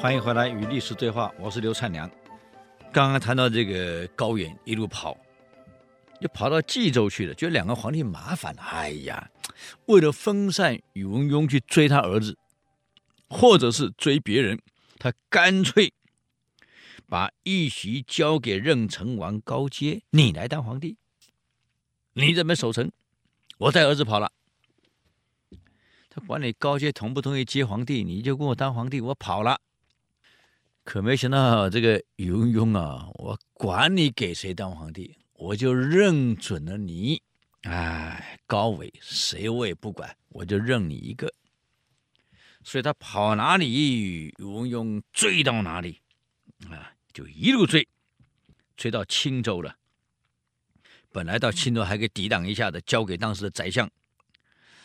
欢迎回来与历史对话，我是刘灿良。刚刚谈到这个高远一路跑，就跑到冀州去了，觉得两个皇帝麻烦了。哎呀，为了分散宇文邕去追他儿子，或者是追别人，他干脆把义席交给任城王高阶，你来当皇帝，你这边守城，我带儿子跑了。他管你高阶同不同意接皇帝，你就跟我当皇帝，我跑了。可没想到这个宇文邕啊，我管你给谁当皇帝，我就认准了你。哎，高纬谁我也不管，我就认你一个。所以他跑哪里，宇文邕追到哪里，啊，就一路追，追到青州了。本来到青州还可以抵挡一下的，交给当时的宰相，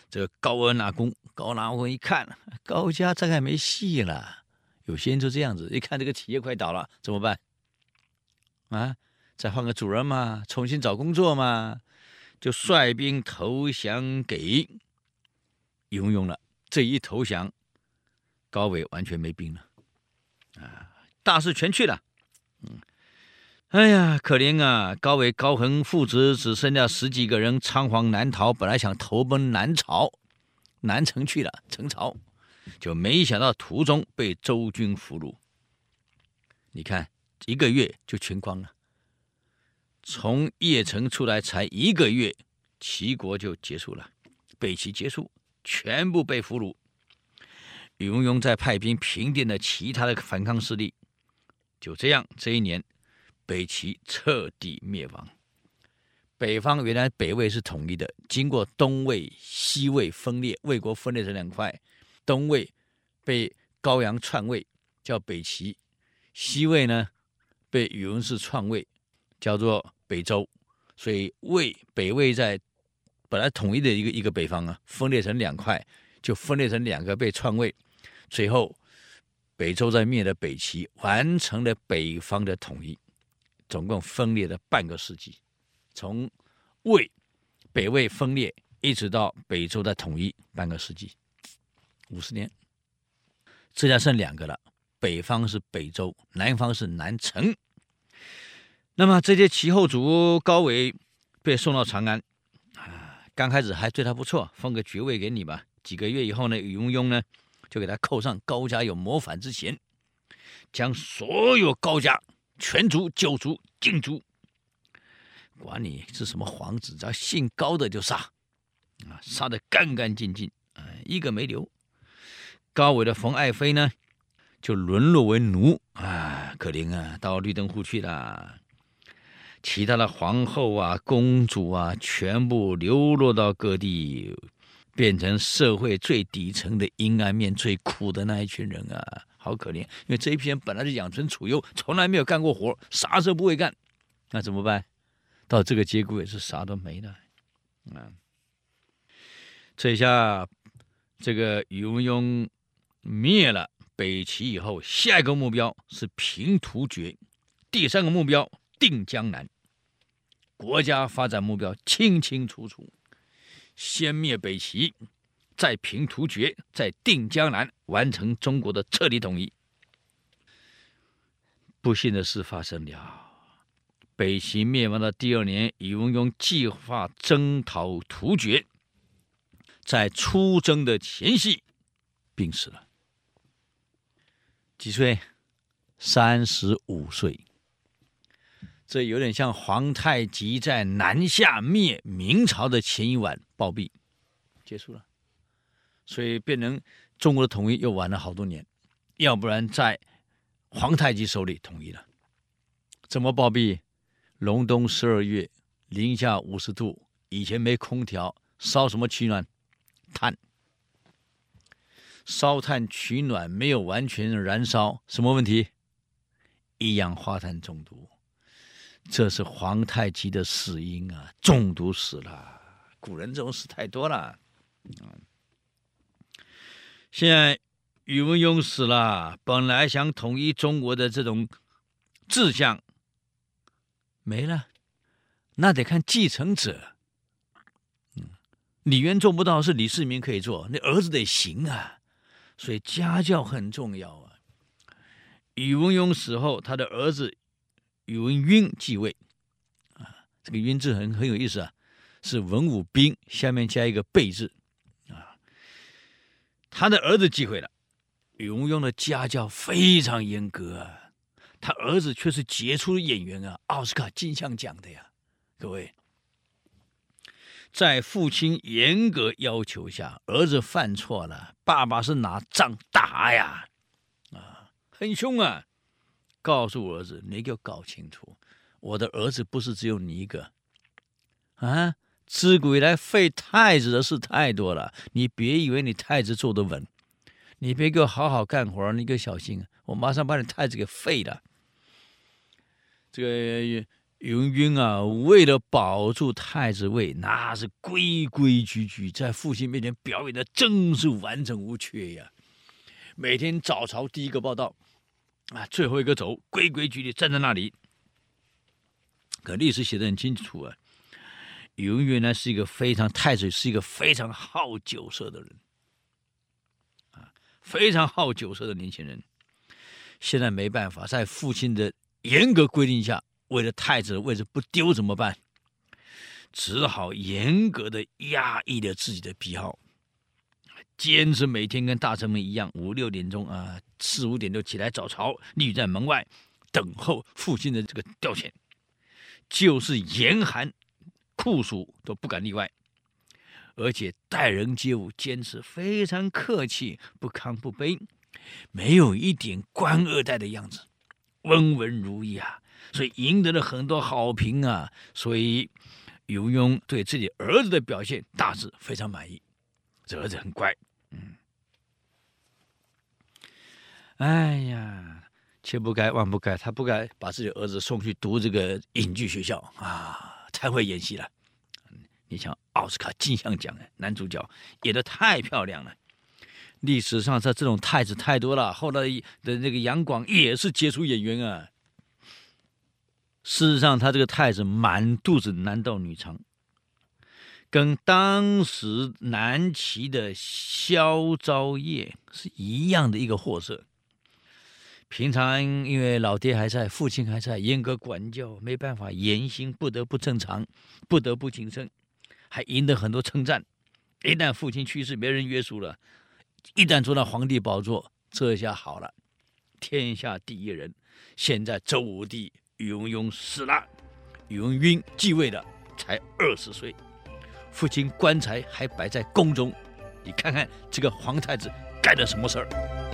这个高恩那公。高阿那公一看，高家这还没戏了。有些人就这样子，一看这个企业快倒了，怎么办？啊，再换个主人嘛，重新找工作嘛，就率兵投降给宇文邕了。这一投降，高纬完全没兵了，啊，大势全去了。哎呀，可怜啊！高纬、高恒父子只剩下十几个人，仓皇南逃。本来想投奔南朝，南城去了，陈朝。就没想到途中被周军俘虏，你看一个月就全光了。从邺城出来才一个月，齐国就结束了，北齐结束，全部被俘虏。宇文邕再派兵平定了其他的反抗势力，就这样，这一年北齐彻底灭亡。北方原来北魏是统一的，经过东魏、西魏分裂，魏国分裂成两块。东魏被高阳篡位，叫北齐；西魏呢，被宇文氏篡位，叫做北周。所以魏北魏在本来统一的一个一个北方啊，分裂成两块，就分裂成两个被篡位。最后北周在灭了北齐，完成了北方的统一。总共分裂了半个世纪，从魏北魏分裂一直到北周的统一，半个世纪。五十年，这下剩两个了。北方是北周，南方是南陈。那么这些齐后主高纬被送到长安啊，刚开始还对他不错，封个爵位给你吧。几个月以后呢，宇文邕呢就给他扣上高家有谋反之嫌，将所有高家全族、九族尽诛，管你是什么皇子，只要姓高的就杀，啊，杀得干干净净，啊，一个没留。高纬的冯爱妃呢，就沦落为奴啊，可怜啊，到绿灯户去了。其他的皇后啊、公主啊，全部流落到各地，变成社会最底层的阴暗面最苦的那一群人啊，好可怜。因为这一批人本来就养尊处优，从来没有干过活，啥事不会干，那怎么办？到这个结果也是啥都没了。啊，这一下这个宇文邕。灭了北齐以后，下一个目标是平突厥，第三个目标定江南。国家发展目标清清楚楚：先灭北齐，再平突厥，再定江南，完成中国的彻底统一。不幸的事发生了，北齐灭亡的第二年，宇文邕计划征讨突厥，在出征的前夕病死了。几岁？三十五岁。这有点像皇太极在南下灭明朝的前一晚暴毙，结束了。所以变成中国的统一又晚了好多年。要不然在皇太极手里统一了。怎么暴毙？隆冬十二月，零下五十度，以前没空调，烧什么取暖？炭。烧炭取暖没有完全燃烧，什么问题？一氧化碳中毒，这是皇太极的死因啊！中毒死了。古人这种事太多了。现在宇文邕死了，本来想统一中国的这种志向没了，那得看继承者。嗯，李渊做不到，是李世民可以做，那儿子得行啊。所以家教很重要啊！宇文邕死后，他的儿子宇文赟继位。啊，这个“赟”字很很有意思啊，是文武兵下面加一个“备”字。啊，他的儿子继位了。宇文邕的家教非常严格啊，他儿子却是杰出的演员啊，奥斯卡金像奖的呀，各位。在父亲严格要求下，儿子犯错了，爸爸是拿杖打呀，啊，很凶啊！告诉儿子，你给我搞清楚，我的儿子不是只有你一个，啊，自古以来废太子的事太多了，你别以为你太子坐得稳，你别给我好好干活，你给我小心，我马上把你太子给废了。这个。宇文赟啊，为了保住太子位，那是规规矩矩，在父亲面前表演的真是完整无缺呀。每天早朝第一个报到，啊，最后一个走，规规矩矩站在那里。可历史写得很清楚啊，宇文赟呢是一个非常太子，是一个非常好酒色的人，啊，非常好酒色的年轻人。现在没办法，在父亲的严格规定下。为了太子的位置不丢怎么办？只好严格的压抑了自己的癖好，坚持每天跟大臣们一样，五六点钟啊，四五点就起来早朝，立在门外等候父亲的这个调遣，就是严寒酷暑都不敢例外，而且待人接物坚持非常客气，不亢不卑，没有一点官二代的样子，温文儒雅。所以赢得了很多好评啊！所以宇文邕对自己儿子的表现大致非常满意，这儿子很乖。嗯，哎呀，千不该万不该，他不该把自己儿子送去读这个影剧学校啊！太会演戏了。你像奥斯卡金像奖的男主角演的太漂亮了。历史上这这种太子太多了，后来的那个杨广也是杰出演员啊。事实上，他这个太子满肚子男盗女娼，跟当时南齐的萧昭业是一样的一个货色。平常因为老爹还在，父亲还在，严格管教，没办法，言行不得不正常，不得不谨慎，还赢得很多称赞。一旦父亲去世，没人约束了，一旦坐到皇帝宝座，这下好了，天下第一人。现在周武帝。宇文邕死了，宇文邕继位的，才二十岁，父亲棺材还摆在宫中，你看看这个皇太子干的什么事儿？